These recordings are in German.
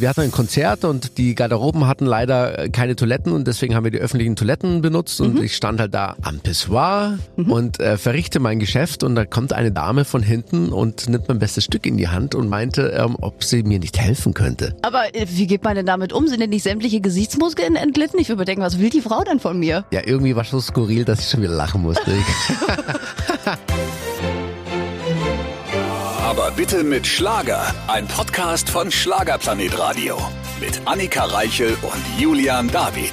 Wir hatten ein Konzert und die Garderoben hatten leider äh, keine Toiletten und deswegen haben wir die öffentlichen Toiletten benutzt und ich stand halt da am Pissoir und äh, verrichte mein Geschäft und da kommt eine Dame von hinten und nimmt mein bestes Stück in die Hand und meinte, ähm, ob sie mir nicht helfen könnte. Aber äh, wie geht man denn damit um? Sind denn nicht sämtliche Gesichtsmuskeln entglitten? Ich würde mir denken, was will die Frau denn von mir? Ja, irgendwie war es so skurril, dass ich schon wieder lachen musste. Bitte mit Schlager. Ein Podcast von Schlagerplanet Radio. Mit Annika Reichel und Julian David.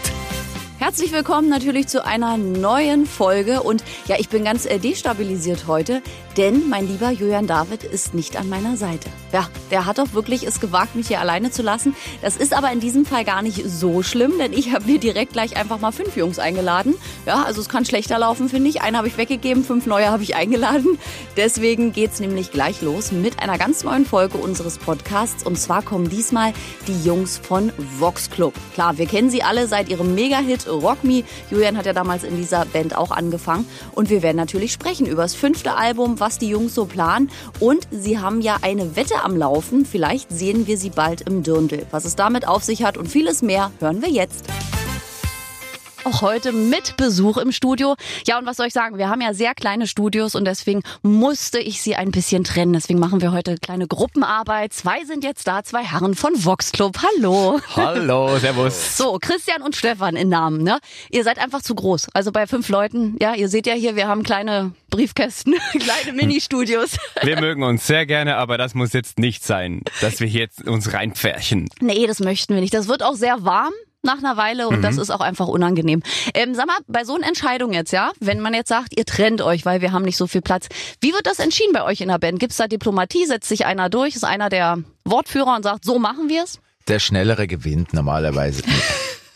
Herzlich willkommen natürlich zu einer neuen Folge und ja, ich bin ganz äh, destabilisiert heute, denn mein lieber Julian David ist nicht an meiner Seite. Ja, der hat doch wirklich es gewagt, mich hier alleine zu lassen. Das ist aber in diesem Fall gar nicht so schlimm, denn ich habe mir direkt gleich einfach mal fünf Jungs eingeladen. Ja, also es kann schlechter laufen, finde ich. Einen habe ich weggegeben, fünf neue habe ich eingeladen. Deswegen geht's nämlich gleich los mit einer ganz neuen Folge unseres Podcasts und zwar kommen diesmal die Jungs von Vox Club. Klar, wir kennen sie alle seit ihrem Mega-Hit Rock Me. Julian hat ja damals in dieser Band auch angefangen und wir werden natürlich sprechen über das fünfte Album, was die Jungs so planen und sie haben ja eine Wette am Laufen. Vielleicht sehen wir sie bald im Dirndl. Was es damit auf sich hat und vieles mehr hören wir jetzt auch heute mit Besuch im Studio. Ja, und was soll ich sagen? Wir haben ja sehr kleine Studios und deswegen musste ich sie ein bisschen trennen. Deswegen machen wir heute kleine Gruppenarbeit. Zwei sind jetzt da, zwei Herren von Vox Club. Hallo. Hallo, servus. So, Christian und Stefan in Namen, ne? Ihr seid einfach zu groß. Also bei fünf Leuten, ja, ihr seht ja hier, wir haben kleine Briefkästen, kleine Ministudios. Wir mögen uns sehr gerne, aber das muss jetzt nicht sein, dass wir hier jetzt uns reinpferchen. Nee, das möchten wir nicht. Das wird auch sehr warm nach einer Weile und das ist auch einfach unangenehm. Ähm, sag mal, bei so einer Entscheidung jetzt, ja, wenn man jetzt sagt, ihr trennt euch, weil wir haben nicht so viel Platz, wie wird das entschieden bei euch in der Band? Gibt's da Diplomatie? Setzt sich einer durch? Ist einer der Wortführer und sagt, so machen wir's? Der Schnellere gewinnt normalerweise.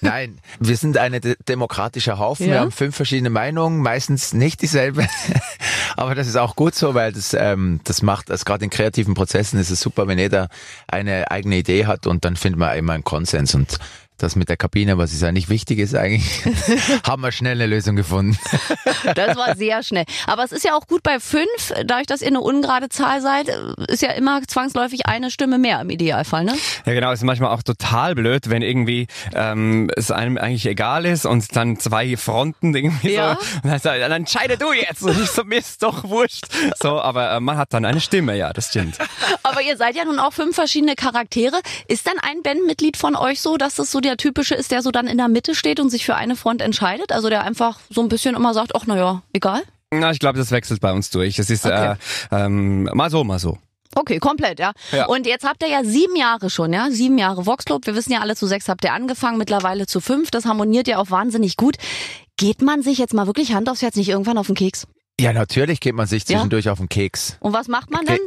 Nein, wir sind eine de demokratischer Haufen. Ja. Wir haben fünf verschiedene Meinungen, meistens nicht dieselbe. Aber das ist auch gut so, weil das, ähm, das macht, also gerade in kreativen Prozessen ist es super, wenn jeder eine eigene Idee hat und dann findet man immer einen Konsens. Und das mit der Kabine, was ist eigentlich wichtig ist eigentlich, haben wir schnell eine Lösung gefunden. Das war sehr schnell. Aber es ist ja auch gut bei fünf, dadurch, dass ihr eine ungerade Zahl seid, ist ja immer zwangsläufig eine Stimme mehr im Idealfall, ne? Ja genau, es ist manchmal auch total blöd, wenn irgendwie ähm, es einem eigentlich egal ist und dann zwei Fronten irgendwie Ja. so, und dann, sagt er, dann entscheide du jetzt und ich so, mir ist doch wurscht. So, aber äh, man hat dann eine Stimme, ja, das stimmt. Aber ihr seid ja nun auch fünf verschiedene Charaktere. Ist dann ein Bandmitglied von euch so, dass das so der typische ist, der so dann in der Mitte steht und sich für eine Front entscheidet? Also der einfach so ein bisschen immer sagt, ach naja, egal? Na, ich glaube, das wechselt bei uns durch. Es ist Okay. äh, ähm, mal so, mal so. Okay, komplett, ja. Ja. Und jetzt habt ihr ja sieben Jahre schon, ja? Sieben Jahre Vox Club. Wir wissen ja alle, zu sechs habt ihr angefangen, mittlerweile zu fünf. Das harmoniert ja auch wahnsinnig gut. Geht man sich jetzt mal wirklich Hand aufs Herz nicht irgendwann auf den Keks? Ja, natürlich geht man sich zwischendurch auf den Keks. Und was macht man dann?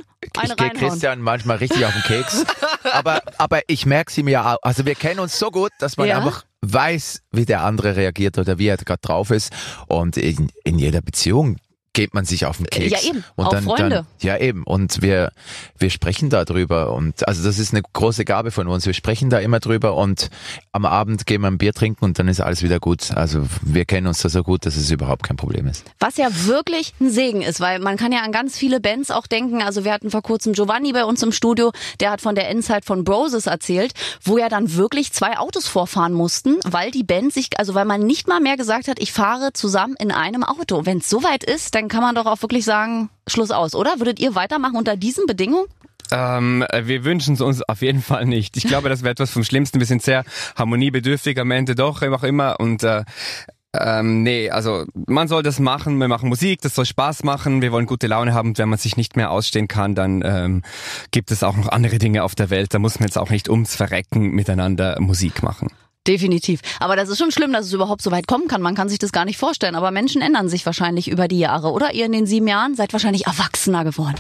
Ich gehe. Christian manchmal richtig auf den Keks. aber, aber ich merke sie mir auch. Also wir kennen uns so gut, dass man Ja? einfach weiß, wie der andere reagiert oder wie er gerade drauf ist. Und in, in jeder Beziehung geht man sich auf den Keks. Ja, eben. Und Auch dann, Freunde. Dann, ja, eben. Und wir, wir sprechen da drüber. Und also das ist eine große Gabe von uns. Wir sprechen da immer drüber und am Abend gehen wir ein Bier trinken und dann ist alles wieder gut. Also wir kennen uns da so gut, dass es überhaupt kein Problem ist. Was ja wirklich ein Segen ist, weil man kann ja an ganz viele Bands auch denken. Also wir hatten vor kurzem Giovanni bei uns im Studio, der hat von der Endzeit von Broses erzählt, wo ja dann wirklich zwei Autos vorfahren mussten, weil die Band sich, also weil man nicht mal mehr gesagt hat, ich fahre zusammen in einem Auto. Wenn es soweit ist, dann kann man doch auch wirklich sagen, Schluss aus, oder? Würdet ihr weitermachen unter diesen Bedingungen? Ähm, äh, wir wünschen es uns auf jeden Fall nicht. Ich glaube, das wäre etwas vom Schlimmsten. Wir sind sehr harmoniebedürftig am Ende doch, auch immer. Und äh, ähm, nee, also man soll das machen. Wir machen Musik, das soll Spaß machen. Wir wollen gute Laune haben. Und wenn man sich nicht mehr ausstehen kann, dann ähm, gibt es auch noch andere Dinge auf der Welt. Da muss man jetzt auch nicht ums Verrecken miteinander Musik machen. Definitiv. Aber das ist schon schlimm, dass es überhaupt so weit kommen kann. Man kann sich das gar nicht vorstellen. Aber Menschen ändern sich wahrscheinlich über die Jahre, oder? Ihr in den sieben Jahren seid wahrscheinlich erwachsener geworden.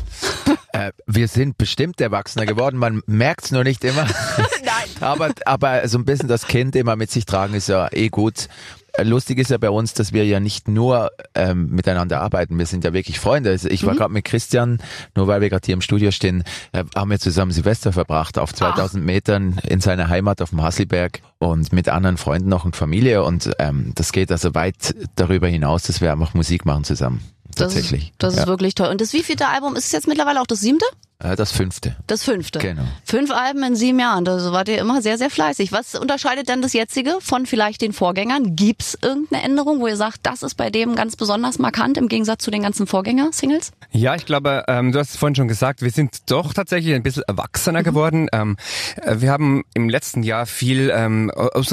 Äh, wir sind bestimmt erwachsener geworden, man merkt's nur nicht immer. Nein. aber, aber so ein bisschen das Kind immer mit sich tragen ist ja eh gut. Äh, Lustig ist ja bei uns, dass wir ja nicht nur ähm, miteinander arbeiten, wir sind ja wirklich Freunde. Also ich war gerade mit Christian, nur weil wir gerade hier im Studio stehen, äh, haben wir zusammen Silvester verbracht auf 2000 Metern in seiner Heimat auf dem Hasselberg und mit anderen Freunden noch und Familie und ähm, das geht also weit darüber hinaus, dass wir einfach Musik machen zusammen. Das Tatsächlich. Ist, das ja. ist wirklich toll. Und das wievielte Album ist es jetzt mittlerweile auch das siebte? Äh, Das fünfte. Das fünfte. Genau. Fünf Alben in sieben Jahren. Da wart ihr immer sehr, sehr fleißig. Was unterscheidet denn das jetzige von vielleicht den Vorgängern? Gibt's irgendeine Änderung, wo ihr sagt, das ist bei dem ganz besonders markant im Gegensatz zu den ganzen Vorgänger-Singles? Ja, ich glaube, ähm, du hast es vorhin schon gesagt, wir sind doch tatsächlich ein bisschen erwachsener geworden. Ähm, äh, wir haben im letzten Jahr viel, ähm,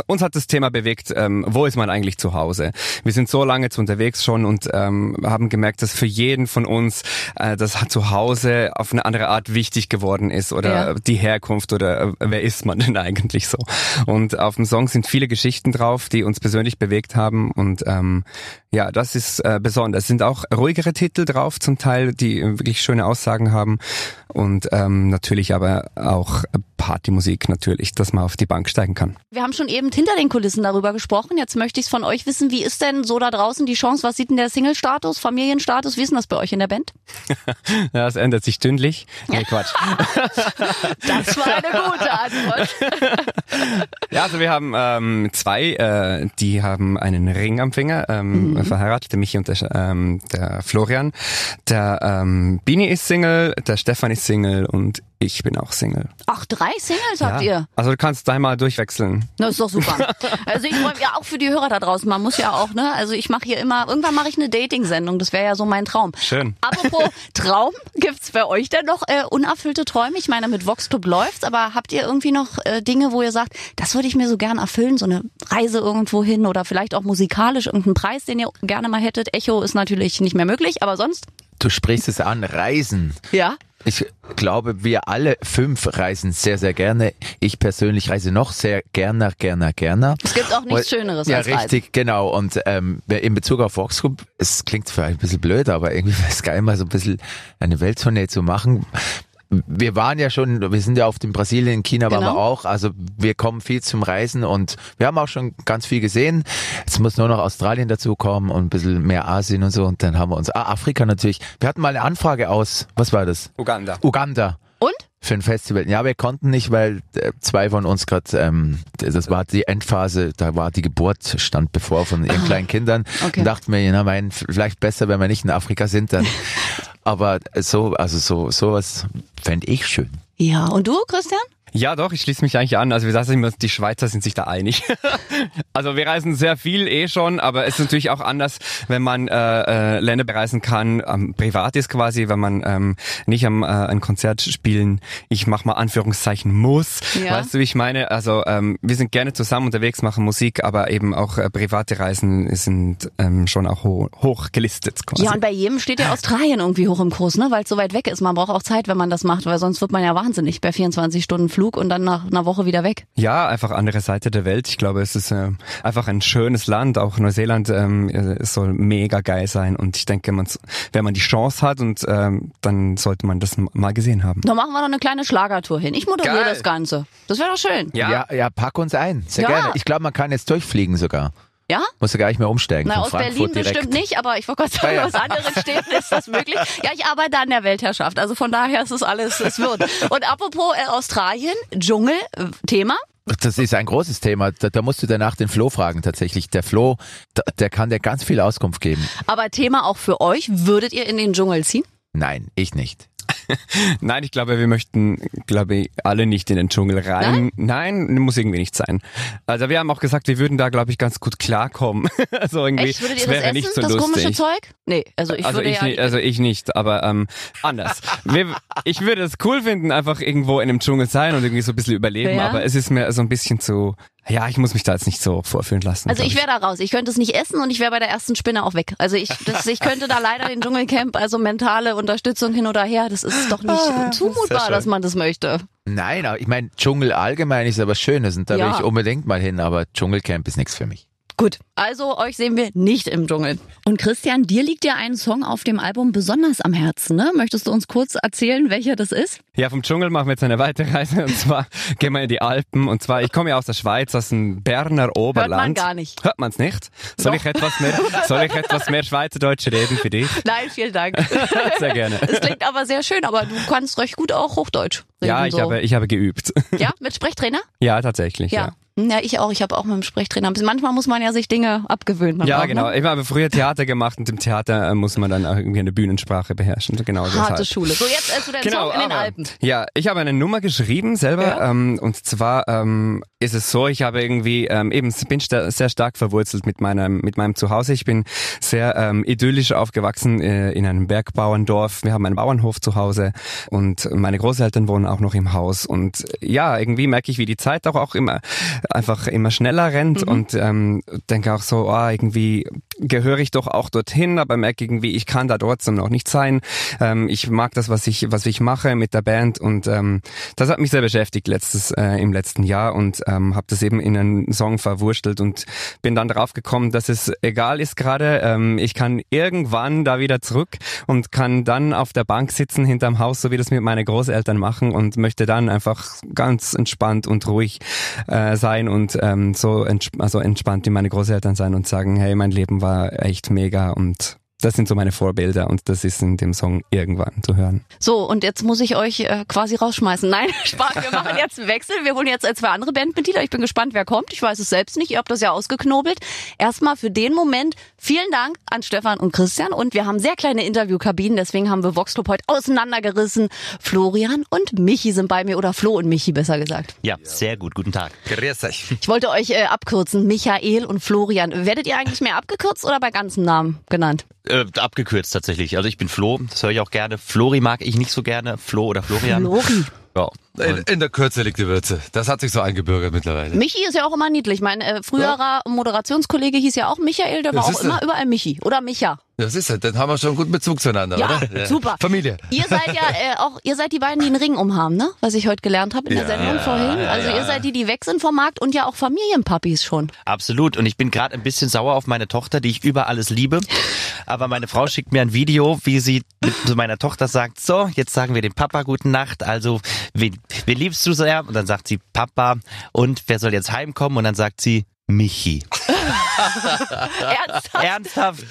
uns, hat das Thema bewegt, ähm, wo ist man eigentlich zu Hause? Wir sind so lange jetzt unterwegs schon und ähm, haben gemerkt, dass für jeden von uns äh, das zu Hause auf eine andere Art wichtig geworden ist oder Ja. die Herkunft oder äh, wer ist man denn eigentlich so? Und auf dem Song sind viele Geschichten drauf, die uns persönlich bewegt haben und ähm, ja, das ist äh, besonders. Es sind auch ruhigere Titel drauf, zum Teil, die äh, wirklich schöne Aussagen haben und ähm, natürlich aber auch Partymusik natürlich, dass man auf die Bank steigen kann. Wir haben schon eben hinter den Kulissen darüber gesprochen. Jetzt möchte ich es von euch wissen. Wie ist denn so da draußen die Chance? Was sieht denn der Single-Status, Familienstatus? Wie ist denn das bei euch in der Band? Ja, es ändert sich stündlich. Nee, Quatsch. Das war eine gute Antwort. Ja, also wir haben ähm, zwei, äh, die haben einen Ring am Finger, ähm, verheiratet, der Michi und der, ähm, der Florian. Der ähm, Bini ist Single, der Stefan ist Single und ich bin auch Single. Ach, drei Singles habt ja. ihr? Also du kannst da mal durchwechseln. Das ist doch super. Also ich freue mich ja auch für die Hörer da draußen. Man muss ja auch, ne? Also ich mache hier immer, irgendwann mache ich eine Dating-Sendung. Das wäre ja so mein Traum. Schön. Apropos Traum, gibt's bei euch denn noch äh, unerfüllte Träume? Ich meine, mit Vox Club läuft's, aber habt ihr irgendwie noch äh, Dinge, wo ihr sagt, das würde ich mir so gern erfüllen, so eine Reise irgendwo hin oder vielleicht auch musikalisch irgendeinen Preis, den ihr gerne mal hättet? Echo ist natürlich nicht mehr möglich, aber sonst? Du sprichst es an, Reisen. Ja. Ich glaube, wir alle fünf reisen sehr, sehr gerne. Ich persönlich reise noch sehr gerne, gerne, gerne. Es gibt auch nichts Und- Schöneres ja, als Reisen. richtig, genau. Und ähm, in Bezug auf Vox Group, es klingt vielleicht ein bisschen blöd, aber irgendwie wäre es geil, mal so ein bisschen eine Welttournee zu machen. Wir waren ja schon, wir sind ja auf dem Brasilien, in China waren Genau. wir auch. Also wir kommen viel zum Reisen und wir haben auch schon ganz viel gesehen. Jetzt muss nur noch Australien dazu kommen und ein bisschen mehr Asien und so. Und dann haben wir uns, ah, Afrika natürlich. Wir hatten mal eine Anfrage aus, was war das? Uganda. Uganda. Und? Für ein Festival. Ja, wir konnten nicht, weil äh, zwei von uns gerade, ähm, das war die Endphase, da war die Geburt, stand bevor von ihren kleinen Kindern. Okay. Und dachten wir, na mein, vielleicht besser, wenn wir nicht in Afrika sind dann. Aber so, also so, sowas fände ich schön. Ja. Und du, Christian? Ja, doch, ich schließe mich eigentlich an. Also wir sagen immer, die Schweizer sind sich da einig. also wir reisen sehr viel eh schon, aber es ist natürlich auch anders, wenn man äh, äh, Länder bereisen kann, ähm, privat ist quasi, wenn man ähm, nicht am äh, ein Konzert spielen, ich mach mal Anführungszeichen muss. Ja. Weißt du, wie ich meine? Also ähm, wir sind gerne zusammen unterwegs, machen Musik, aber eben auch äh, private Reisen sind ähm, schon auch ho hoch gelistet quasi. Ja, und bei jedem steht ja Australien irgendwie hoch im Kurs, ne? Weil es so weit weg ist. Man braucht auch Zeit, wenn man das macht, weil sonst wird man ja wahnsinnig bei 24 Stunden Flug und dann nach einer Woche wieder weg. Ja, einfach andere Seite der Welt. Ich glaube, es ist äh, einfach ein schönes Land. Auch Neuseeland ähm, es soll mega geil sein. Und ich denke, wenn man die Chance hat, und ähm, dann sollte man das mal gesehen haben. Da machen wir noch eine kleine Schlagertour hin. Ich moderiere Geil. das Ganze. Das wäre doch schön. Ja, ja, pack uns ein. Sehr Ja. gerne. Ich glaube, man kann jetzt durchfliegen sogar. Ja? Muss ja gar nicht mehr umsteigen. Na, aus Frankfurt Berlin direkt. bestimmt nicht, aber ich wollte gerade sagen, Ja, ja. aus anderen Städten ist das möglich. Ja, ich arbeite an der Weltherrschaft, also von daher ist es alles, es wird. Und apropos äh, Australien, Dschungel, Thema. Das ist ein großes Thema. Da, da musst du danach den Flo fragen tatsächlich. Der Flo, da, der kann dir ganz viel Auskunft geben. Aber Thema auch für euch, würdet ihr in den Dschungel ziehen? Nein, ich nicht. Nein, ich glaube, wir möchten, glaube ich, alle nicht in den Dschungel rein. Nein, muss irgendwie nicht sein. Also wir haben auch gesagt, wir würden da, glaube ich, ganz gut klarkommen. also irgendwie, Echt? Würdet ihr das wäre essen, nicht so das lustig. komische Zeug? Nee, also ich also würde ich ja... nicht, also ich nicht, aber ähm, anders. Wir, ich würde es cool finden, einfach irgendwo in einem Dschungel sein und irgendwie so ein bisschen überleben, Ja. aber es ist mir so ein bisschen zu, ja, ich muss mich da jetzt nicht so vorführen lassen. Also ich wäre da raus. Ich könnte es nicht essen und ich wäre bei der ersten Spinne auch weg. Also ich, das, ich könnte da leider den Dschungelcamp, also mentale Unterstützung hin oder her, das ist doch nicht Ah, zumutbar, schön. dass man das möchte. Nein, aber ich meine, Dschungel allgemein ist aber Schönes und da Ja. will ich unbedingt mal hin, aber Dschungelcamp ist nichts für mich. Gut, also euch sehen wir nicht im Dschungel. Und Christian, dir liegt ja ein Song auf dem Album besonders am Herzen, ne? Möchtest du uns kurz erzählen, welcher das ist? Ja, vom Dschungel machen wir jetzt eine weitere Reise und zwar gehen wir in die Alpen und zwar, ich komme ja aus der Schweiz, aus dem Berner Oberland. gar nicht. Hört man's nicht? Soll Doch. ich etwas mehr, soll ich etwas mehr Schweizerdeutsch reden für dich? Nein, vielen Dank. Sehr gerne. Es klingt aber sehr schön, aber du kannst recht gut auch Hochdeutsch. Ja, ich so. habe, ich habe geübt. Ja, mit Sprechtrainer? Ja, tatsächlich, ja. Ja. Ja, ich auch. Ich habe auch mit dem Sprechtrainer. Manchmal muss man ja sich Dinge abgewöhnt. Ja, auch, genau. Ne? Ich habe früher Theater gemacht und im Theater äh, muss man dann auch irgendwie eine Bühnensprache beherrschen. Genau Harte deshalb. Schule. So, jetzt äh, zu deinem Genau, Song in den aber- Alpen. Ja, ich habe eine Nummer geschrieben selber Ja. ähm, und zwar ähm, ist es so, ich habe irgendwie ähm, eben bin sehr stark verwurzelt mit meinem mit meinem Zuhause. Ich bin sehr ähm, idyllisch aufgewachsen äh, in einem Bergbauerndorf. Wir haben einen Bauernhof zu Hause und meine Großeltern wohnen auch noch im Haus und äh, ja, irgendwie merke ich, wie die Zeit auch auch immer einfach immer schneller rennt und ähm, denke auch so, ah, irgendwie gehöre ich doch auch dorthin, aber merke irgendwie, ich kann da trotzdem noch nicht sein. Ähm, ich mag das, was ich, was ich mache mit der Band und ähm, das hat mich sehr beschäftigt letztes, äh, im letzten Jahr und ähm, habe das eben in einen Song verwurstelt und bin dann drauf gekommen, dass es egal ist gerade, ähm, ich kann irgendwann da wieder zurück und kann dann auf der Bank sitzen hinterm Haus, so wie das mit meine Großeltern machen und möchte dann einfach ganz entspannt und ruhig äh, sein und ähm, so entsp also entspannt wie meine Großeltern sein und sagen, hey, mein Leben war echt mega und das sind so meine Vorbilder und das ist in dem Song irgendwann zu hören. So, und jetzt muss ich euch äh, quasi rausschmeißen. Nein, Spaß, wir machen jetzt einen Wechsel. Wir holen jetzt äh, zwei andere Bandmitglieder. Ich bin gespannt, wer kommt. Ich weiß es selbst nicht. Ihr habt das ja ausgeknobelt. Erstmal für den Moment vielen Dank an Stefan und Christian. Und wir haben sehr kleine Interviewkabinen, deswegen haben wir Vox Club heute auseinandergerissen. Florian und Michi sind bei mir, oder Flo und Michi besser gesagt. Ja, sehr gut. Guten Tag. Grüß euch. Ich wollte euch äh, abkürzen. Michael und Florian. Werdet ihr eigentlich mehr abgekürzt oder bei ganzen Namen genannt? Äh, abgekürzt tatsächlich. Also ich bin Flo, das höre ich auch gerne. Flori mag ich nicht so gerne. Flo oder Florian. Flori. Ja. In, in der Kürze liegt die Würze. Das hat sich so eingebürgert mittlerweile. Michi ist ja auch immer niedlich. Mein äh, früherer Moderationskollege hieß ja auch Michael, der war Das auch ist immer er. überall Michi. Oder Micha. Das ist es. Dann haben wir schon einen guten Bezug zueinander, Ja, oder? super. Familie. Ihr seid ja äh, auch, ihr seid die beiden, die einen Ring umhaben, ne? Was ich heute gelernt habe in der Ja, Sendung ja, vorhin. ja, also ja, ihr seid die, die weg sind vom Markt und ja auch Familienpapis schon. Absolut. Und ich bin gerade ein bisschen sauer auf meine Tochter, die ich über alles liebe. Aber meine Frau schickt mir ein Video, wie sie zu meiner Tochter sagt, so, jetzt sagen wir dem Papa guten Nacht. Also, wen, wen liebst du sehr? Und dann sagt sie Papa. Und wer soll jetzt heimkommen? Und dann sagt sie Michi. Ernsthaft? Ernsthaft?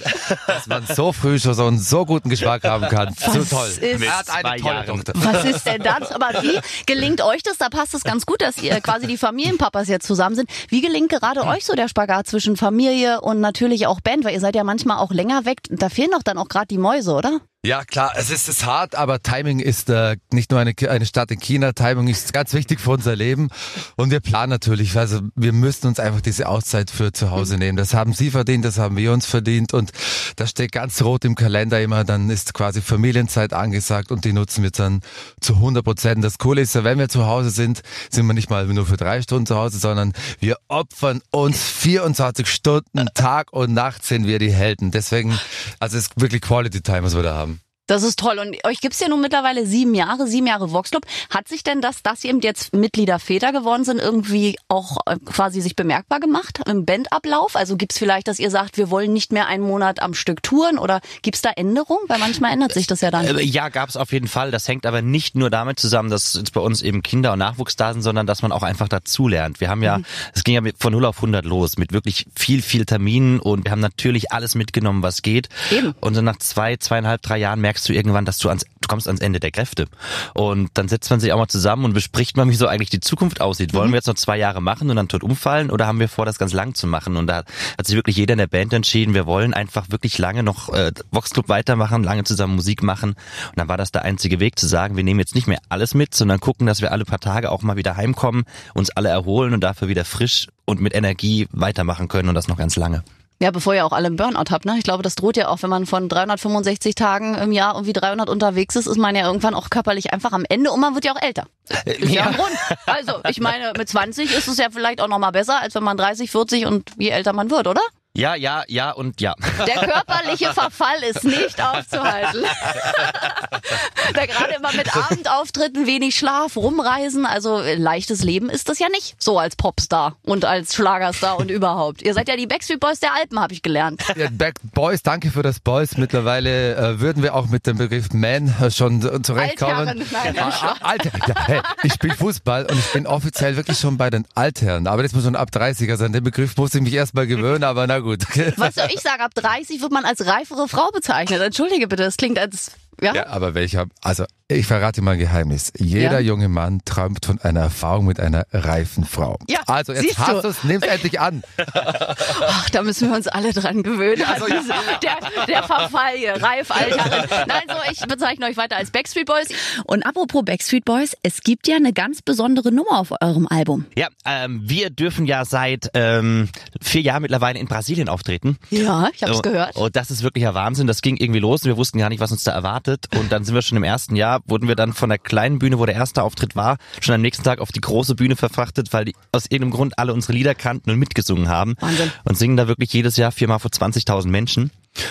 Dass man so früh schon so einen so guten Geschmack haben kann. So Was toll. ist- er hat eine tolle. Tochter. Was ist denn das? Aber wie gelingt euch das? Da passt es ganz gut, dass ihr quasi die Familienpapas jetzt zusammen sind. Wie gelingt gerade euch so der Spagat zwischen Familie und natürlich auch Band? Weil ihr seid ja manchmal auch länger weg. Da fehlen doch dann auch gerade die Mäuse, oder? Ja, klar, es ist, es ist hart, aber Timing ist äh, nicht nur eine, eine Stadt in China, Timing ist ganz wichtig für unser Leben. Und wir planen natürlich, also wir müssen uns einfach diese Auszeit für zu Hause nehmen. Das haben Sie verdient, das haben wir uns verdient und das steht ganz rot im Kalender immer, dann ist quasi Familienzeit angesagt und die nutzen wir dann zu 100 Prozent. Das Coole ist ja, wenn wir zu Hause sind, sind wir nicht mal nur für drei Stunden zu Hause, sondern wir opfern uns 24 Stunden, Tag und Nacht sind wir die Helden. Deswegen, also es ist wirklich Quality Time, was wir da haben. Das ist toll. Und euch gibt's ja nun mittlerweile sieben Jahre, sieben Jahre Vox Club. Hat sich denn das, dass ihr eben jetzt Mitglieder Väter geworden sind, irgendwie auch äh, quasi sich bemerkbar gemacht im Bandablauf? Also gibt's vielleicht, dass ihr sagt, wir wollen nicht mehr einen Monat am Stück touren oder gibt's da Änderungen? Weil manchmal ändert sich das ja dann. Äh, Ja, gab es auf jeden Fall. Das hängt aber nicht nur damit zusammen, dass jetzt bei uns eben Kinder und Nachwuchs da sind, sondern dass man auch einfach dazulernt. Wir haben ja, es ging ja von 0 auf 100 los, mit wirklich viel, viel Terminen und wir haben natürlich alles mitgenommen, was geht. Eben. Und dann nach zwei, zweieinhalb, drei Jahren merkst du irgendwann, dass du ans, du kommst ans Ende der Kräfte. Und dann setzt man sich auch mal zusammen und bespricht mal, wie so eigentlich die Zukunft aussieht. Wollen wir jetzt noch zwei Jahre machen und dann tot umfallen oder haben wir vor, das ganz lang zu machen? Und da hat sich wirklich jeder in der Band entschieden, wir wollen einfach wirklich lange noch äh, Vox Club weitermachen, lange zusammen Musik machen. Und dann war das der einzige Weg zu sagen, wir nehmen jetzt nicht mehr alles mit, sondern gucken, dass wir alle paar Tage auch mal wieder heimkommen, uns alle erholen und dafür wieder frisch und mit Energie weitermachen können und das noch ganz lange. Ja, bevor ihr auch alle einen Burnout habt, ne? Ich glaube, das droht ja auch, wenn man von 365 Tagen im Jahr irgendwie 300 unterwegs ist, ist man ja irgendwann auch körperlich einfach am Ende und man wird ja auch älter. Ist ja, ein Grund. Also, ich meine, mit 20 ist es ja vielleicht auch noch mal besser, als wenn man 30, 40 und je älter man wird, oder? Ja, ja, ja und ja. Der körperliche Verfall ist nicht aufzuhalten. da gerade immer mit Abendauftritten, wenig Schlaf, rumreisen, also äh, leichtes Leben ist das ja nicht. So als Popstar und als Schlagerstar und überhaupt. Ihr seid ja die Backstreet Boys der Alpen, habe ich gelernt. Ja, Back Boys, danke für das Boys. Mittlerweile äh, würden wir auch mit dem Begriff Man äh, schon äh, zurechtkommen. Altherren, nein, Ah, ah. Ja, hey, ich spiele Fußball und ich bin offiziell wirklich schon bei den Altherren. Aber das muss schon ab 30er sein. Den Begriff muss ich mich erstmal gewöhnen, aber na gut. Was soll ich sagen? Ab 30 wird man als reifere Frau bezeichnet. Entschuldige bitte, das klingt als Ja? Ja, aber welcher, also ich verrate mal ein Geheimnis. Jeder Ja? junge Mann träumt von einer Erfahrung mit einer reifen Frau. Ja, also jetzt siehst hast du. es, nimm's endlich an. Ach, da müssen wir uns alle dran gewöhnen. an diese, der, der Verfall hier, Reif, Alter. Nein, so, ich bezeichne euch weiter als Backstreet Boys. Und apropos Backstreet Boys, es gibt ja eine ganz besondere Nummer auf eurem Album. Ja, ähm, wir dürfen ja seit ähm, vier Jahren mittlerweile in Brasilien auftreten. Ja, ich hab's Und- gehört. Und das ist wirklicher Wahnsinn. Das ging irgendwie los und wir wussten gar nicht, was uns da erwartet. Und dann sind wir schon im ersten Jahr, wurden wir dann von der kleinen Bühne, wo der erste Auftritt war, schon am nächsten Tag auf die große Bühne verfrachtet, weil die aus irgendeinem Grund alle unsere Lieder kannten und mitgesungen haben. Wahnsinn. Und singen da wirklich jedes Jahr viermal vor 20.000 Menschen.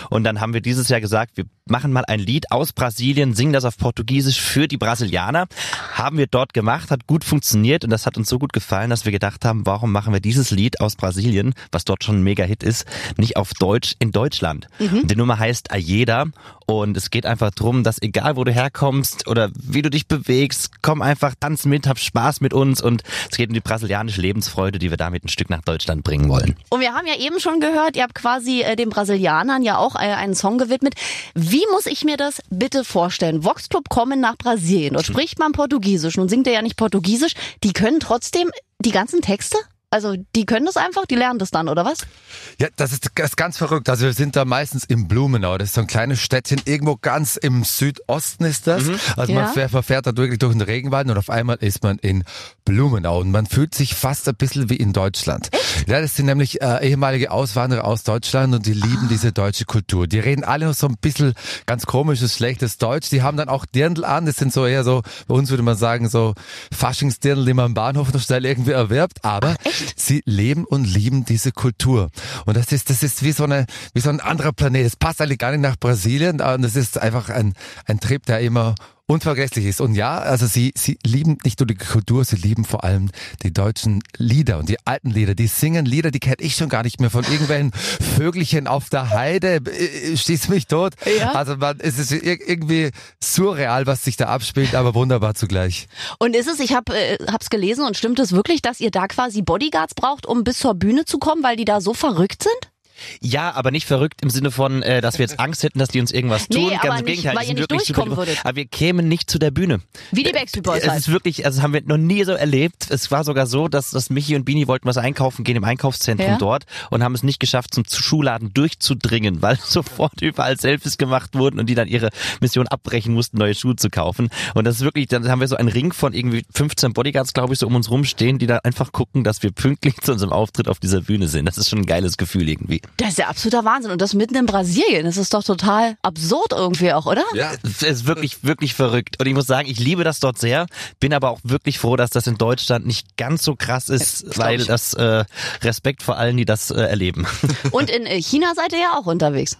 Und dann haben wir dieses Jahr gesagt, wir machen mal ein Lied aus Brasilien, singen das auf Portugiesisch für die Brasilianer. Haben wir dort gemacht, hat gut funktioniert und das hat uns so gut gefallen, dass wir gedacht haben, warum machen wir dieses Lied aus Brasilien, was dort schon ein Mega-Hit ist, nicht auf Deutsch in Deutschland. Die Nummer heißt Ayeda und es geht einfach drum, dass egal wo du herkommst oder wie du dich bewegst, komm einfach, tanz mit, hab Spaß mit uns und es geht um die brasilianische Lebensfreude, die wir damit ein Stück nach Deutschland bringen wollen. Und wir haben ja eben schon gehört, ihr habt quasi äh, den Brasilianern ja auch äh, einen Song gewidmet. Wie muss ich mir das bitte vorstellen? Vox Club kommen nach Brasilien. Dort spricht man Portugiesisch. Nun singt er ja nicht Portugiesisch. Die können trotzdem die ganzen Texte? Also die können das einfach, die lernen das dann, oder was? Ja, das ist, das ist ganz verrückt. Also wir sind da meistens in Blumenau. Das ist so ein kleines Städtchen, irgendwo ganz im Südosten ist das. Also Ja. man fährt, verfährt da wirklich durch den Regenwald und auf einmal ist man in Blumenau und man fühlt sich fast ein bisschen wie in Deutschland. Ja, das sind nämlich äh, ehemalige Auswanderer aus Deutschland und die lieben diese deutsche Kultur. Die reden alle noch so ein bisschen ganz komisches, schlechtes Deutsch. Die haben dann auch Dirndl an. Das sind so eher so, bei uns würde man sagen, so Faschingsdirndl, die man am Bahnhof noch schnell irgendwie erwirbt. Aber sie leben und lieben diese Kultur. Und das ist, das ist wie so eine, wie so ein anderer Planet. Es passt eigentlich gar nicht nach Brasilien. Und das ist einfach ein, ein Trip, der immer unvergesslich ist. Und ja, also sie, sie lieben nicht nur die Kultur, sie lieben vor allem die deutschen Lieder und die alten Lieder. Die singen Lieder, die kenne ich schon gar nicht mehr von irgendwelchen Vögelchen auf der Heide. Äh, Stieß mich tot. Ja. Also man, es ist ir- irgendwie surreal, was sich da abspielt, aber wunderbar zugleich. Und ist es, ich habe äh, hab's gelesen und stimmt es wirklich, dass ihr da quasi Bodyguards braucht, um bis zur Bühne zu kommen, weil die da so verrückt sind? Ja, aber nicht verrückt im Sinne von, äh, dass wir jetzt Angst hätten, dass die uns irgendwas tun. Nee, Ganz aber im nicht, Gegenteil, weil die ihr nicht wirklich durchkommen würdet. Aber wir kämen nicht zu der Bühne. Wie die Backstreet Boys Es halt. ist wirklich, also das haben wir noch nie so erlebt. Es war sogar so, dass, dass Michi und Bini wollten was einkaufen gehen im Einkaufszentrum Ja. dort und haben es nicht geschafft, zum Schuhladen durchzudringen, weil sofort überall Selfies gemacht wurden und die dann ihre Mission abbrechen mussten, neue Schuhe zu kaufen. Und das ist wirklich, dann haben wir so einen Ring von irgendwie 15 Bodyguards, glaube ich, so um uns rumstehen, die da einfach gucken, dass wir pünktlich zu unserem Auftritt auf dieser Bühne sind. Das ist schon ein geiles Gefühl irgendwie. Das ist ja absoluter Wahnsinn. Und das mitten in Brasilien. Das ist doch total absurd irgendwie auch, oder? Ja. Es ist wirklich, wirklich verrückt. Und ich muss sagen, ich liebe das dort sehr, bin aber auch wirklich froh, dass das in Deutschland nicht ganz so krass ist, weil das äh, Respekt vor allen, die das äh, erleben. Und in äh, China seid ihr ja auch unterwegs.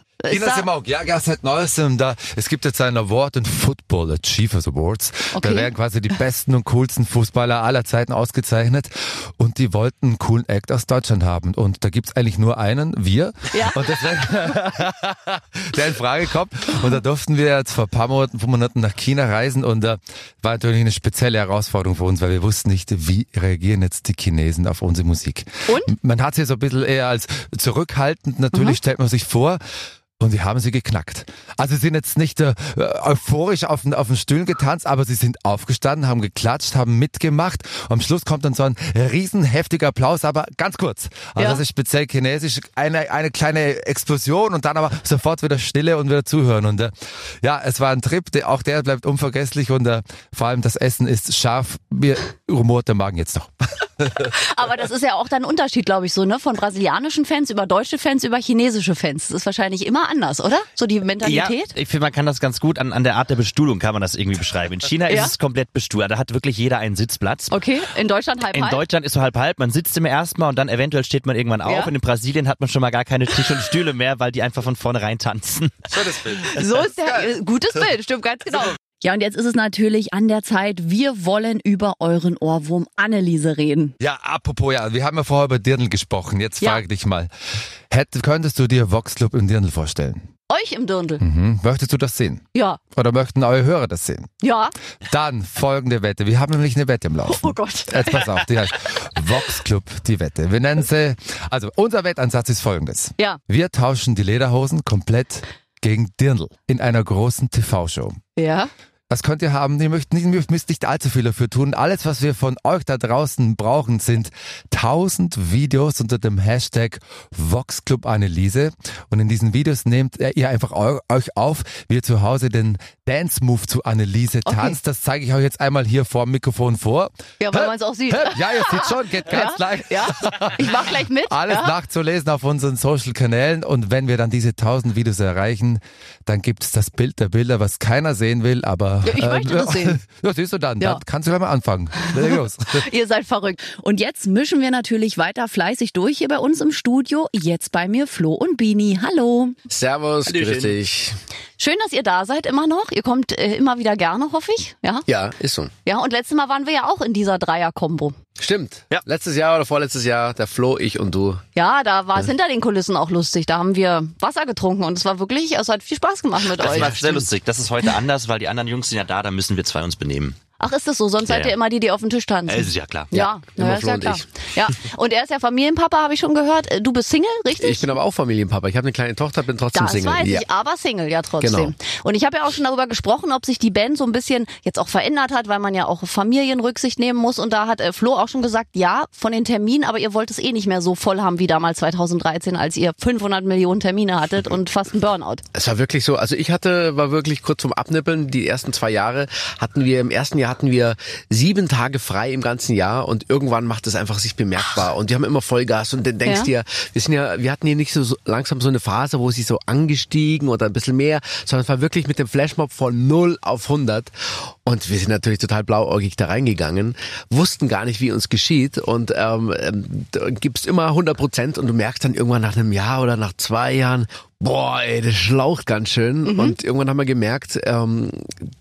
Ja, ja, seit neuestem da. Es gibt jetzt einen Award, den Football Achievers Awards. Okay. Da werden quasi die besten und coolsten Fußballer aller Zeiten ausgezeichnet. Und die wollten einen coolen Act aus Deutschland haben. Und da gibt's eigentlich nur einen, wir. Ja. Und deswegen, der in Frage kommt. Und da durften wir jetzt vor ein paar Monaten, Monaten nach China reisen. Und da war natürlich eine spezielle Herausforderung für uns, weil wir wussten nicht, wie reagieren jetzt die Chinesen auf unsere Musik. Und? Man hat sie so ein bisschen eher als zurückhaltend, natürlich stellt man sich vor. Und die haben sie geknackt. Also sie sind jetzt nicht äh, euphorisch auf, den- auf den Stühlen getanzt, aber sie sind aufgestanden, haben geklatscht, haben mitgemacht. Und am Schluss kommt dann so ein riesen heftiger Applaus, aber ganz kurz. Also Ja. das ist speziell chinesisch, eine, eine kleine Explosion und dann aber sofort wieder Stille und wieder zuhören. Und äh, ja, es war ein Trip, der, auch der bleibt unvergesslich und äh, vor allem das Essen ist scharf. Mir rumort der Magen jetzt noch. Aber das ist ja auch dann ein Unterschied, glaube ich, so, ne? Von brasilianischen Fans über deutsche Fans über chinesische Fans. Das ist wahrscheinlich immer anders, oder? So die Ja, Mentalität? ich finde, man kann das ganz gut an, an der Art der Bestuhlung kann man das irgendwie beschreiben. In China Ja. ist es komplett bestuhlt. Da hat wirklich jeder einen Sitzplatz. Okay, in Deutschland halb In halb. Deutschland ist so halb halb, man sitzt immer erstmal und dann eventuell steht man irgendwann auf. Ja. Und in Brasilien hat man schon mal gar keine Tische und Stühle mehr, weil die einfach von vornherein tanzen. So ist der äh, gutes Bild, stimmt ganz genau. Ja, und jetzt ist es natürlich an der Zeit, wir wollen über euren Ohrwurm Anneliese reden. Ja, apropos, ja, wir haben ja vorher über Dirndl gesprochen. Jetzt Ja. frage ich dich mal. Hätt, könntest du dir Vox Club im Dirndl vorstellen? Euch im Dirndl. Mhm. Möchtest du das sehen? Ja, Oder möchten eure Hörer das sehen? ja. Dann folgende Wette. Wir haben nämlich eine Wette im Laufen. Oh Gott. Jetzt pass auf, die heißt Vox Club, die Wette. Wir nennen sie, also unser Wettansatz ist folgendes. Ja. Wir tauschen die Lederhosen komplett gegen Dirndl in einer großen TV-Show. Ja. Was könnt ihr haben? Ihr müsst nicht, müsst nicht allzu viel dafür tun. Alles, was wir von euch da draußen brauchen, sind 1000 Videos unter dem Hashtag VoxClubAnalyse. Und in diesen Videos nehmt ihr einfach eu euch auf, wie ihr zu Hause den Dance Move zu Anneliese Okay. tanzt. Das zeige ich euch jetzt einmal hier vor dem Mikrofon vor. Ja, weil man es auch sieht. Ja, ihr seht schon, geht ganz Ja, leicht. ja. Ich mach gleich mit. Alles ja. nachzulesen auf unseren Social Kanälen und wenn wir dann diese 1000 Videos erreichen, dann gibt es das Bild der Bilder, was keiner sehen will, aber Ja, ich möchte das sehen. Ja, siehst du dann, Ja. dann kannst du gleich mal anfangen. Ihr seid verrückt. Und jetzt mischen wir natürlich weiter fleißig durch hier bei uns im Studio. Jetzt bei mir Flo und Bini. Hallo. Servus, grüß dich. Schön, dass ihr da seid immer noch. Ihr kommt äh, immer wieder gerne, hoffe ich. Ja. Ja, ist so. Ja, und letztes Mal waren wir ja auch in dieser Dreier-Kombo. Stimmt. Ja. Letztes Jahr oder vorletztes Jahr, der Flo, ich und du. Ja, da war es hinter den Kulissen auch lustig. Da haben wir Wasser getrunken und es war wirklich, es hat viel Spaß gemacht mit Das euch. war sehr lustig. Das ist heute anders, weil die anderen Jungs sind ja da, da müssen wir zwei uns benehmen. Ach, ist das so? Sonst Ja, seid ja. ihr immer die, die auf den Tisch tanzen. Äh, ist ja klar. Ja, Ja, ja, ist Flo ja und klar. ich. Ja, und er ist ja Familienpapa, habe ich schon gehört. Äh, Du bist Single, richtig? Ich bin aber auch Familienpapa. Ich habe eine kleine Tochter, bin trotzdem Das Single. weiß ja. ich, aber Single ja trotzdem. Genau. Und ich habe ja auch schon darüber gesprochen, ob sich die Band so ein bisschen jetzt auch verändert hat, weil man ja auch auf Familien Rücksicht nehmen muss. Und da hat äh, Flo auch schon gesagt, ja, von den Terminen, aber ihr wollt es eh nicht mehr so voll haben wie damals 2013, als ihr 500 Millionen Termine hattet und fast ein Burnout. Es war wirklich so, also ich hatte, war wirklich kurz vorm Abnippeln. Die ersten zwei Jahre hatten wir, im ersten Jahr hatten wir sieben Tage frei im ganzen Jahr und irgendwann macht es einfach sich bemerkbar. Und wir haben immer Vollgas. Und dann denkst Ja. dir, wir sind ja, wir hatten hier nicht so, so langsam so eine Phase, wo sie so angestiegen oder ein bisschen mehr, sondern es war wirklich mit dem Flashmob von 0 auf 100 und wir sind natürlich total blauäugig da reingegangen, wussten gar nicht, wie uns geschieht. Und ähm, ähm, gibst immer 100 Prozent und du merkst dann irgendwann nach einem Jahr oder nach zwei Jahren, boah, ey, das schlaucht ganz schön. Und irgendwann haben wir gemerkt, ähm,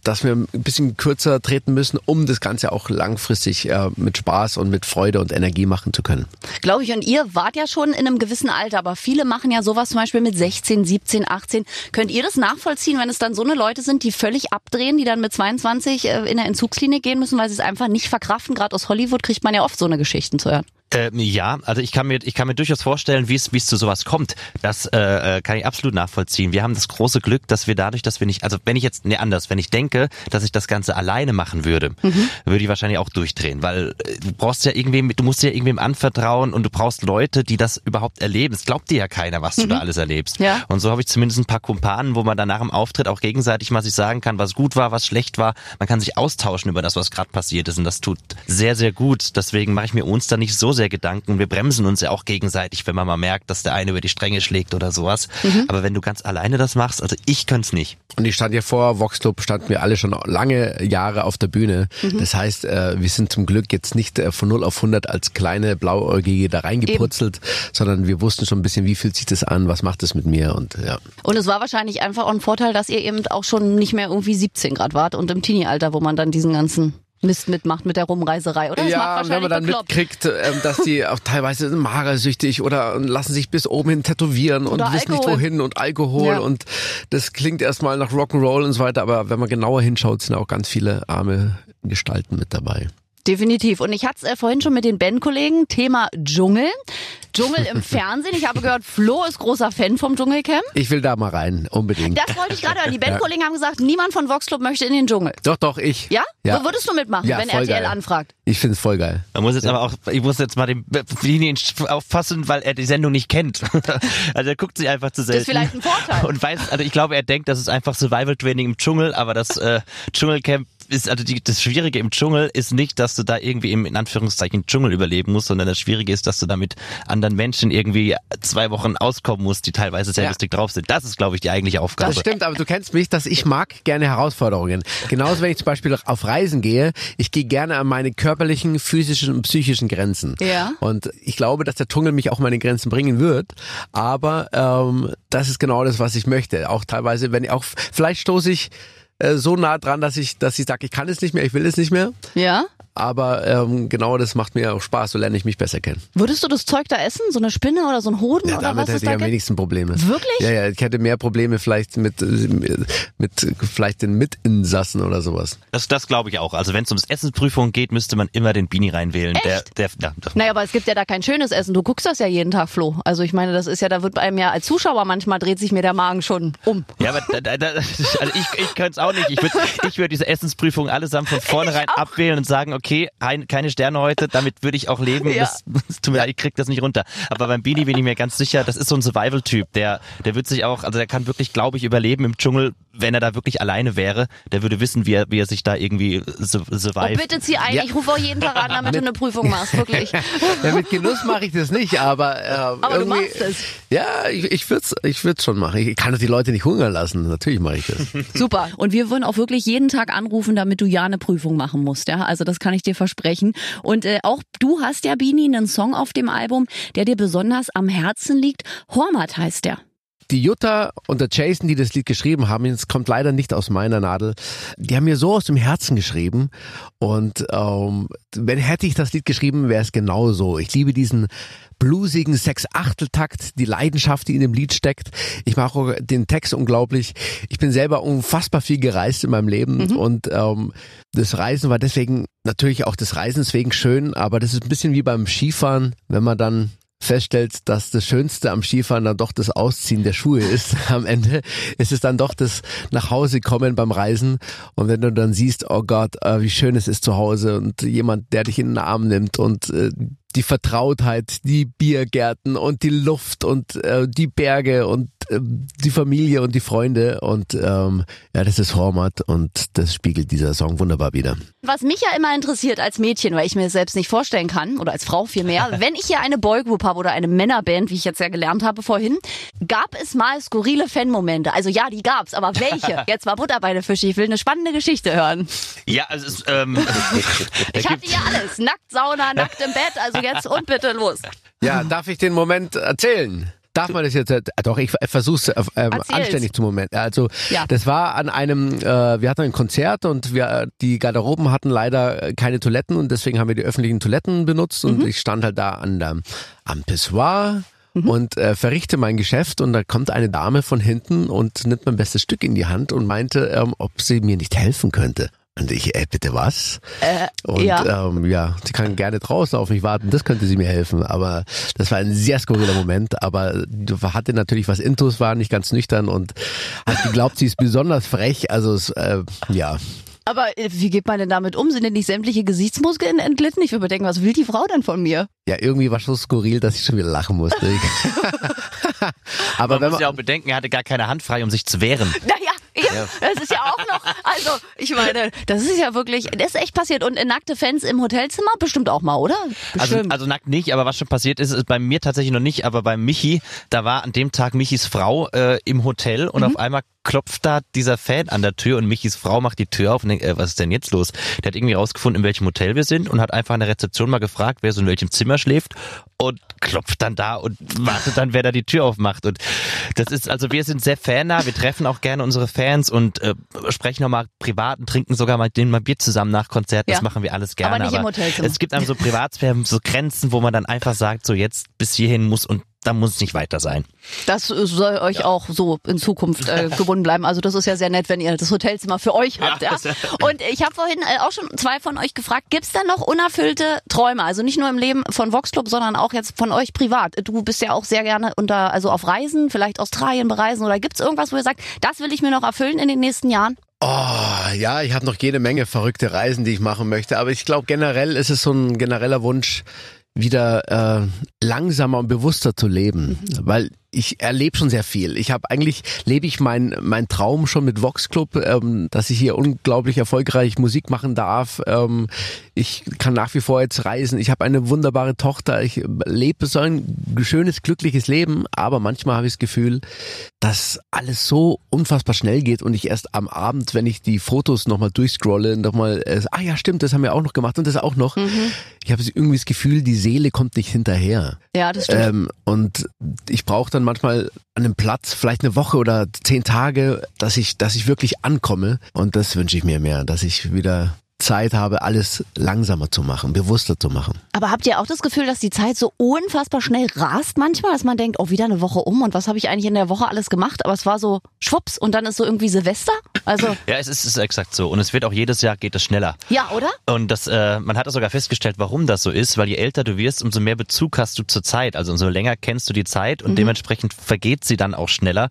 dass wir ein bisschen kürzer treten müssen, um das Ganze auch langfristig äh, mit Spaß und mit Freude und Energie machen zu können. Glaube ich. Und ihr wart ja schon in einem gewissen Alter, aber viele machen ja sowas zum Beispiel mit 16, 17, 18. Könnt ihr das nachvollziehen, wenn es dann so eine Leute sind, die völlig abdrehen, die dann mit 22 äh, in der Entzugsklinik gehen müssen, weil sie es einfach nicht verkraften? Gerade aus Hollywood kriegt man ja oft so eine Geschichten zu hören. Ähm, ja, also ich kann mir, ich kann mir durchaus vorstellen, wie es, wie es zu sowas kommt. Das äh, äh, kann ich absolut nachvollziehen. Wir haben das große Glück, dass wir dadurch, dass wir nicht, also wenn ich jetzt, nee, anders, wenn ich denke, dass ich das Ganze alleine machen würde, würde ich wahrscheinlich auch durchdrehen, weil äh, du brauchst ja irgendwem, du musst ja irgendwem anvertrauen und du brauchst Leute, die das überhaupt erleben. Es glaubt dir ja keiner, was du da alles erlebst. Ja. Und so habe ich zumindest ein paar Kumpanen, wo man dann nach dem Auftritt auch gegenseitig mal sich sagen kann, was gut war, was schlecht war. Man kann sich austauschen über das, was gerade passiert ist und das tut sehr, sehr gut. Deswegen mache ich mir uns da nicht so sehr Gedanken. Wir bremsen uns ja auch gegenseitig, wenn man mal merkt, dass der eine über die Stränge schlägt oder sowas. Aber wenn du ganz alleine das machst, also ich könnte es nicht. Und ich stand ja vor Vox Club, standen wir alle schon lange Jahre auf der Bühne. Das heißt, äh, wir sind zum Glück jetzt nicht äh, von 0 auf 100 als kleine Blauäugige da reingeputzelt, sondern wir wussten schon ein bisschen, wie fühlt sich das an, was macht das mit mir und ja. Und es war wahrscheinlich einfach auch ein Vorteil, dass ihr eben auch schon nicht mehr irgendwie 17 Grad wart und im Teenie-Alter, wo man dann diesen ganzen Mist mitmacht mit der Rumreiserei, oder? Das ja, und wenn man dann bekloppt. mitkriegt, ähm, dass die auch teilweise magersüchtig oder lassen sich bis oben hin tätowieren und Oder wissen nicht Alkohol. wohin und Alkohol Ja. und das klingt erstmal nach Rock'n'Roll und so weiter, aber wenn man genauer hinschaut, sind auch ganz viele arme Gestalten mit dabei. Definitiv. Und ich hatte es äh, vorhin schon mit den Bandkollegen, Thema Dschungel. Dschungel im Fernsehen. Ich habe gehört, Flo ist großer Fan vom Dschungelcamp. Ich will da mal rein, unbedingt. Das wollte ich gerade hören. Die Bandkollegen haben gesagt, niemand von Vox Club möchte in den Dschungel. Doch, doch, ich. Ja? Ja. Wo würdest du mitmachen, Ja, wenn RTL geil. anfragt? Ich finde es voll geil. Man muss jetzt aber auch, ich muss jetzt mal den Linien auffassen, weil er die Sendung nicht kennt. also er guckt sich einfach zu selten. ist vielleicht ein Vorteil. Und weiß, also ich glaube, er denkt, das ist einfach Survival Training im Dschungel, aber das äh, Dschungelcamp ist, also die, das Schwierige im Dschungel ist nicht, dass du da irgendwie im, in Anführungszeichen, Dschungel überleben musst, sondern das Schwierige ist, dass du da mit anderen Menschen irgendwie zwei Wochen auskommen musst, die teilweise sehr Ja. lustig drauf sind. Das ist, glaube ich, die eigentliche Aufgabe. Das stimmt, aber du kennst mich, dass ich mag gerne Herausforderungen. Genauso wenn ich zum Beispiel auf Reisen gehe, ich gehe gerne an meine körperlichen, physischen und psychischen Grenzen. Ja. Und ich glaube, dass der Dschungel mich auch an meine Grenzen bringen wird. Aber ähm, das ist genau das, was ich möchte. Auch teilweise, wenn ich auch, vielleicht stoße ich äh, so nah dran, dass ich, dass ich sage, ich kann es nicht mehr, ich will es nicht mehr. Ja? Aber ähm, genau das macht mir auch Spaß, so lerne ich mich besser kennen. Würdest du das Zeug da essen? So eine Spinne oder so ein Hoden Ja, oder damit was hätte ich da am wenigsten Probleme. Wirklich? Ja, ja, ich hätte mehr Probleme vielleicht mit, mit vielleicht den Mitinsassen oder sowas. Das, das glaube ich auch. Also wenn es ums Essensprüfung geht, müsste man immer den Beanie reinwählen. Der, der, ja, der, Naja, aber es gibt ja da kein schönes Essen. Du guckst das ja jeden Tag, Flo. Also ich meine, das ist ja, da wird bei einem ja als Zuschauer manchmal dreht sich mir der Magen schon um. Ja, aber da, da, also ich, ich könnte es auch nicht. Ich würde ich würd diese Essensprüfung allesamt von vornherein abwählen und sagen, okay, ein, keine Sterne heute, damit würde ich auch leben. Ja. Das, das tut mir leid, ich krieg das nicht runter. Aber beim Beanie bin ich mir ganz sicher, das ist so ein Survival-Typ. Der, der wird sich auch, also der kann wirklich, glaube ich, überleben im Dschungel, wenn er da wirklich alleine wäre. Der würde wissen, wie er, wie er sich da irgendwie Oh, survive. bitte zieh ein. Ja. Ich rufe auch jeden Tag an, damit du eine Prüfung machst. Wirklich. Ja, mit Genuss mache ich das nicht, aber, äh, Aber du irgendwie, machst es. Ja, ich, ich würde es ich würd's schon machen. Ich kann doch die Leute nicht hungern lassen. Natürlich mache ich das. Super. Und wir wollen auch wirklich jeden Tag anrufen, damit du ja eine Prüfung machen musst. Ja, also das kann ich dir versprechen. Und äh, auch du hast ja, Bini, einen Song auf dem Album, der dir besonders am Herzen liegt. Hormat heißt der. Die Jutta und der Jason, die das Lied geschrieben haben, es kommt leider nicht aus meiner Nadel, die haben mir so aus dem Herzen geschrieben. Und ähm, wenn hätte ich das Lied geschrieben, wäre es genauso. Ich liebe diesen bluesigen Sechs-Achtel-Takt, die Leidenschaft, die in dem Lied steckt. Ich mache den Text unglaublich. Ich bin selber unfassbar viel gereist in meinem Leben und ähm, das Reisen war deswegen natürlich auch des Reisens wegen schön, aber das ist ein bisschen wie beim Skifahren, wenn man dann feststellt, dass das Schönste am Skifahren dann doch das Ausziehen der Schuhe ist. Am Ende ist es dann doch das nach Hause kommen beim Reisen. Und wenn du dann siehst, oh Gott, äh, wie schön es ist zu Hause und jemand, der dich in den Arm nimmt und äh, die Vertrautheit, die Biergärten und die Luft und äh, die Berge und die Familie und die Freunde und ähm, ja, das ist Hormat und das spiegelt dieser Song wunderbar wieder. Was mich ja immer interessiert als Mädchen, weil ich mir selbst nicht vorstellen kann, oder als Frau vielmehr, wenn ich hier eine Boygroup habe oder eine Männerband, wie ich jetzt ja gelernt habe vorhin, gab es mal skurrile Fanmomente. Also ja, die gab's, aber welche? Jetzt mal Butter bei der Fische. Ich will eine spannende Geschichte hören. Ja, also es ist, ähm, Ich hatte ja alles. Nackt Sauna, nackt im Bett. Also jetzt und bitte los. Ja, darf ich den Moment erzählen? Darf man das jetzt? äh, Doch, ich versuche es ähm, anständig zum Moment. Also, Ja. das war an einem, äh, wir hatten ein Konzert und wir, äh, die Garderoben hatten leider äh, keine Toiletten und deswegen haben wir die öffentlichen Toiletten benutzt und Mhm. ich stand halt da an der, am Pissoir und äh, verrichte mein Geschäft und da kommt eine Dame von hinten und nimmt mein bestes Stück in die Hand und meinte, ähm, ob sie mir nicht helfen könnte. Und ich, äh, bitte was? Und ja. ja. Ähm, ja, sie kann gerne draußen auf mich warten, das könnte sie mir helfen. Aber das war ein sehr skurriler Moment. Aber du hatte natürlich was Intus, war nicht ganz nüchtern und hat geglaubt, sie ist besonders frech. Also es, äh, ja. Aber äh, wie geht man denn damit um? Sind denn nicht sämtliche Gesichtsmuskeln entglitten? Ich würde mir denken, was will die Frau denn von mir? Ja, irgendwie war es so skurril, dass ich schon wieder lachen musste. Aber man wenn muss ja man, auch bedenken, er hatte gar keine Hand frei, um sich zu wehren. Naja, eben, das ist ja auch noch, also ich meine, das ist ja wirklich, das ist echt passiert. Und äh, nackte Fans im Hotelzimmer bestimmt auch mal, oder? Also, Bestimmt. also nackt nicht, aber was schon passiert ist, ist bei mir tatsächlich noch nicht, aber bei Michi, da war an dem Tag Michis Frau äh, im Hotel und auf einmal klopft da dieser Fan an der Tür und Michis Frau macht die Tür auf und denkt, äh, was ist denn jetzt los? Der hat irgendwie rausgefunden, in welchem Hotel wir sind und hat einfach an der Rezeption mal gefragt, wer so in welchem Zimmer schläft und klopft dann da und wartet dann, wer da die Tür aufmacht. Und das ist, also wir sind sehr fannah, wir treffen auch gerne unsere Fans und äh, sprechen auch mal privat und trinken sogar mal denen mal Bier zusammen nach Konzerten. Ja. Das machen wir alles gerne. Aber nicht im Hotelzimmer. Es gibt einem so Privatsphäre, so Grenzen, wo man dann einfach sagt, so jetzt bis hierhin muss und da muss es nicht weiter sein. Das soll euch auch so in Zukunft äh, gebunden bleiben. Also das ist ja sehr nett, wenn ihr das Hotelzimmer für euch habt. Ja, Und ich habe vorhin äh, auch schon zwei von euch gefragt, gibt's da noch unerfüllte Träume? Also nicht nur im Leben von Vox Club, sondern auch jetzt von euch privat. Du bist ja auch sehr gerne unter, also auf Reisen, vielleicht Australien bereisen oder gibt's irgendwas, wo ihr sagt, das will ich mir noch erfüllen in den nächsten Jahren? oh, ja, ich habe noch jede Menge verrückte Reisen, die ich machen möchte. Aber ich glaube, generell ist es so ein genereller Wunsch, wieder äh, langsamer und bewusster zu leben, weil ich erlebe schon sehr viel. Ich habe eigentlich lebe ich mein mein Traum schon mit Vox Club, ähm, dass ich hier unglaublich erfolgreich Musik machen darf. Ähm, ich kann nach wie vor jetzt reisen. Ich habe eine wunderbare Tochter. Ich lebe so ein schönes glückliches Leben, aber manchmal habe ich das Gefühl, dass alles so unfassbar schnell geht und ich erst am Abend, wenn ich die Fotos nochmal durchscrolle, nochmal, äh, ah ja, stimmt, das haben wir auch noch gemacht und das auch noch. Ich habe irgendwie das Gefühl, die Seele kommt nicht hinterher. Ja, das stimmt. Ähm, und ich brauche dann manchmal an einem Platz, vielleicht eine Woche oder zehn Tage, dass ich, dass ich wirklich ankomme. Und das wünsche ich mir mehr, dass ich wieder Zeit habe, alles langsamer zu machen, bewusster zu machen. Aber habt ihr auch das Gefühl, dass die Zeit so unfassbar schnell rast manchmal, dass man denkt, oh, wieder eine Woche um und was habe ich eigentlich in der Woche alles gemacht? Aber es war so schwupps und dann ist so irgendwie Silvester. Also Ja, es ist, es ist exakt so. Und es wird auch jedes Jahr geht es schneller. ja, oder? Und das, äh, man hat sogar festgestellt, warum das so ist, weil je älter du wirst, umso mehr Bezug hast du zur Zeit. Also umso länger kennst du die Zeit und dementsprechend vergeht sie dann auch schneller.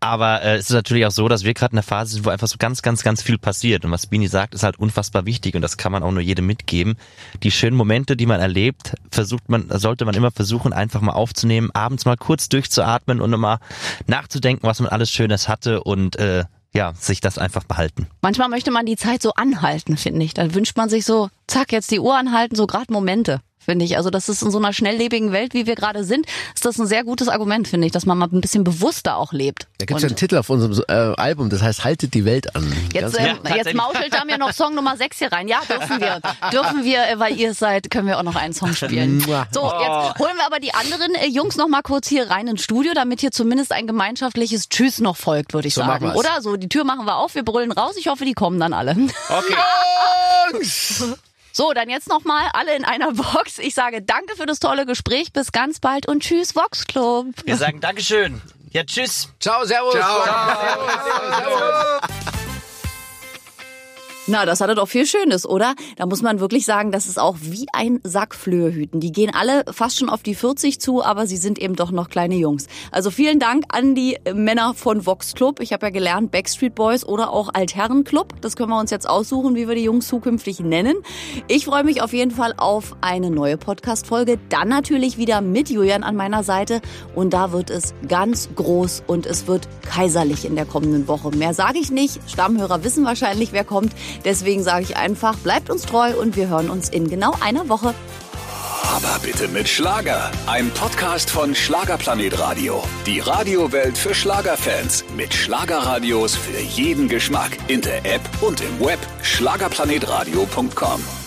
Aber äh, es ist natürlich auch so, dass wir gerade in einer Phase sind, wo einfach so ganz, ganz, ganz viel passiert. Und was Bini sagt, ist halt unfassbar wichtig und das kann man auch nur jedem mitgeben. Die schönen Momente, die man erlebt, versucht man, sollte man immer versuchen, einfach mal aufzunehmen, abends mal kurz durchzuatmen und nochmal nachzudenken, was man alles Schönes hatte und äh, ja, sich das einfach behalten. Manchmal möchte man die Zeit so anhalten, finde ich. Dann wünscht man sich so, zack, jetzt die Uhr anhalten, so gerade Momente. Finde ich. Also das ist in so einer schnelllebigen Welt, wie wir gerade sind, ist das ein sehr gutes Argument, finde ich, dass man mal ein bisschen bewusster auch lebt. Da gibt es ja einen Titel auf unserem äh, Album, das heißt Haltet die Welt an. Jetzt, ähm, Ja, jetzt mauschelt da mir noch Song Nummer 6 hier rein. Ja, dürfen wir. dürfen wir, äh, weil ihr es seid, können wir auch noch einen Song spielen. So, jetzt holen wir aber die anderen äh, Jungs noch mal kurz hier rein ins Studio, damit hier zumindest ein gemeinschaftliches Tschüss noch folgt, würde ich So sagen. Oder? So, die Tür machen wir auf, wir brüllen raus. Ich hoffe, die kommen dann alle. Okay. So, dann jetzt noch mal alle in einer Box. Ich sage danke für das tolle Gespräch. Bis ganz bald und tschüss, Vox Club. Wir sagen Dankeschön. Ja, tschüss. Ciao, servus. Na, das hatte doch viel Schönes, oder? Da muss man wirklich sagen, das ist auch wie ein Sack Flöhe hüten. Die gehen alle fast schon auf die 40 zu, aber sie sind eben doch noch kleine Jungs. Also vielen Dank an die Männer von Vox Club. Ich habe ja gelernt, Backstreet Boys oder auch Altherren Club. Das können wir uns jetzt aussuchen, wie wir die Jungs zukünftig nennen. Ich freue mich auf jeden Fall auf eine neue Podcast-Folge. Dann natürlich wieder mit Julian an meiner Seite. Und da wird es ganz groß und es wird kaiserlich in der kommenden Woche. Mehr sage ich nicht. Stammhörer wissen wahrscheinlich, wer kommt. Deswegen sage ich einfach, bleibt uns treu und wir hören uns in genau einer Woche. Aber bitte mit Schlager. Ein Podcast von Schlagerplanet Radio. Die Radiowelt für Schlagerfans. Mit Schlagerradios für jeden Geschmack. In der App und im Web. Schlagerplanetradio.com.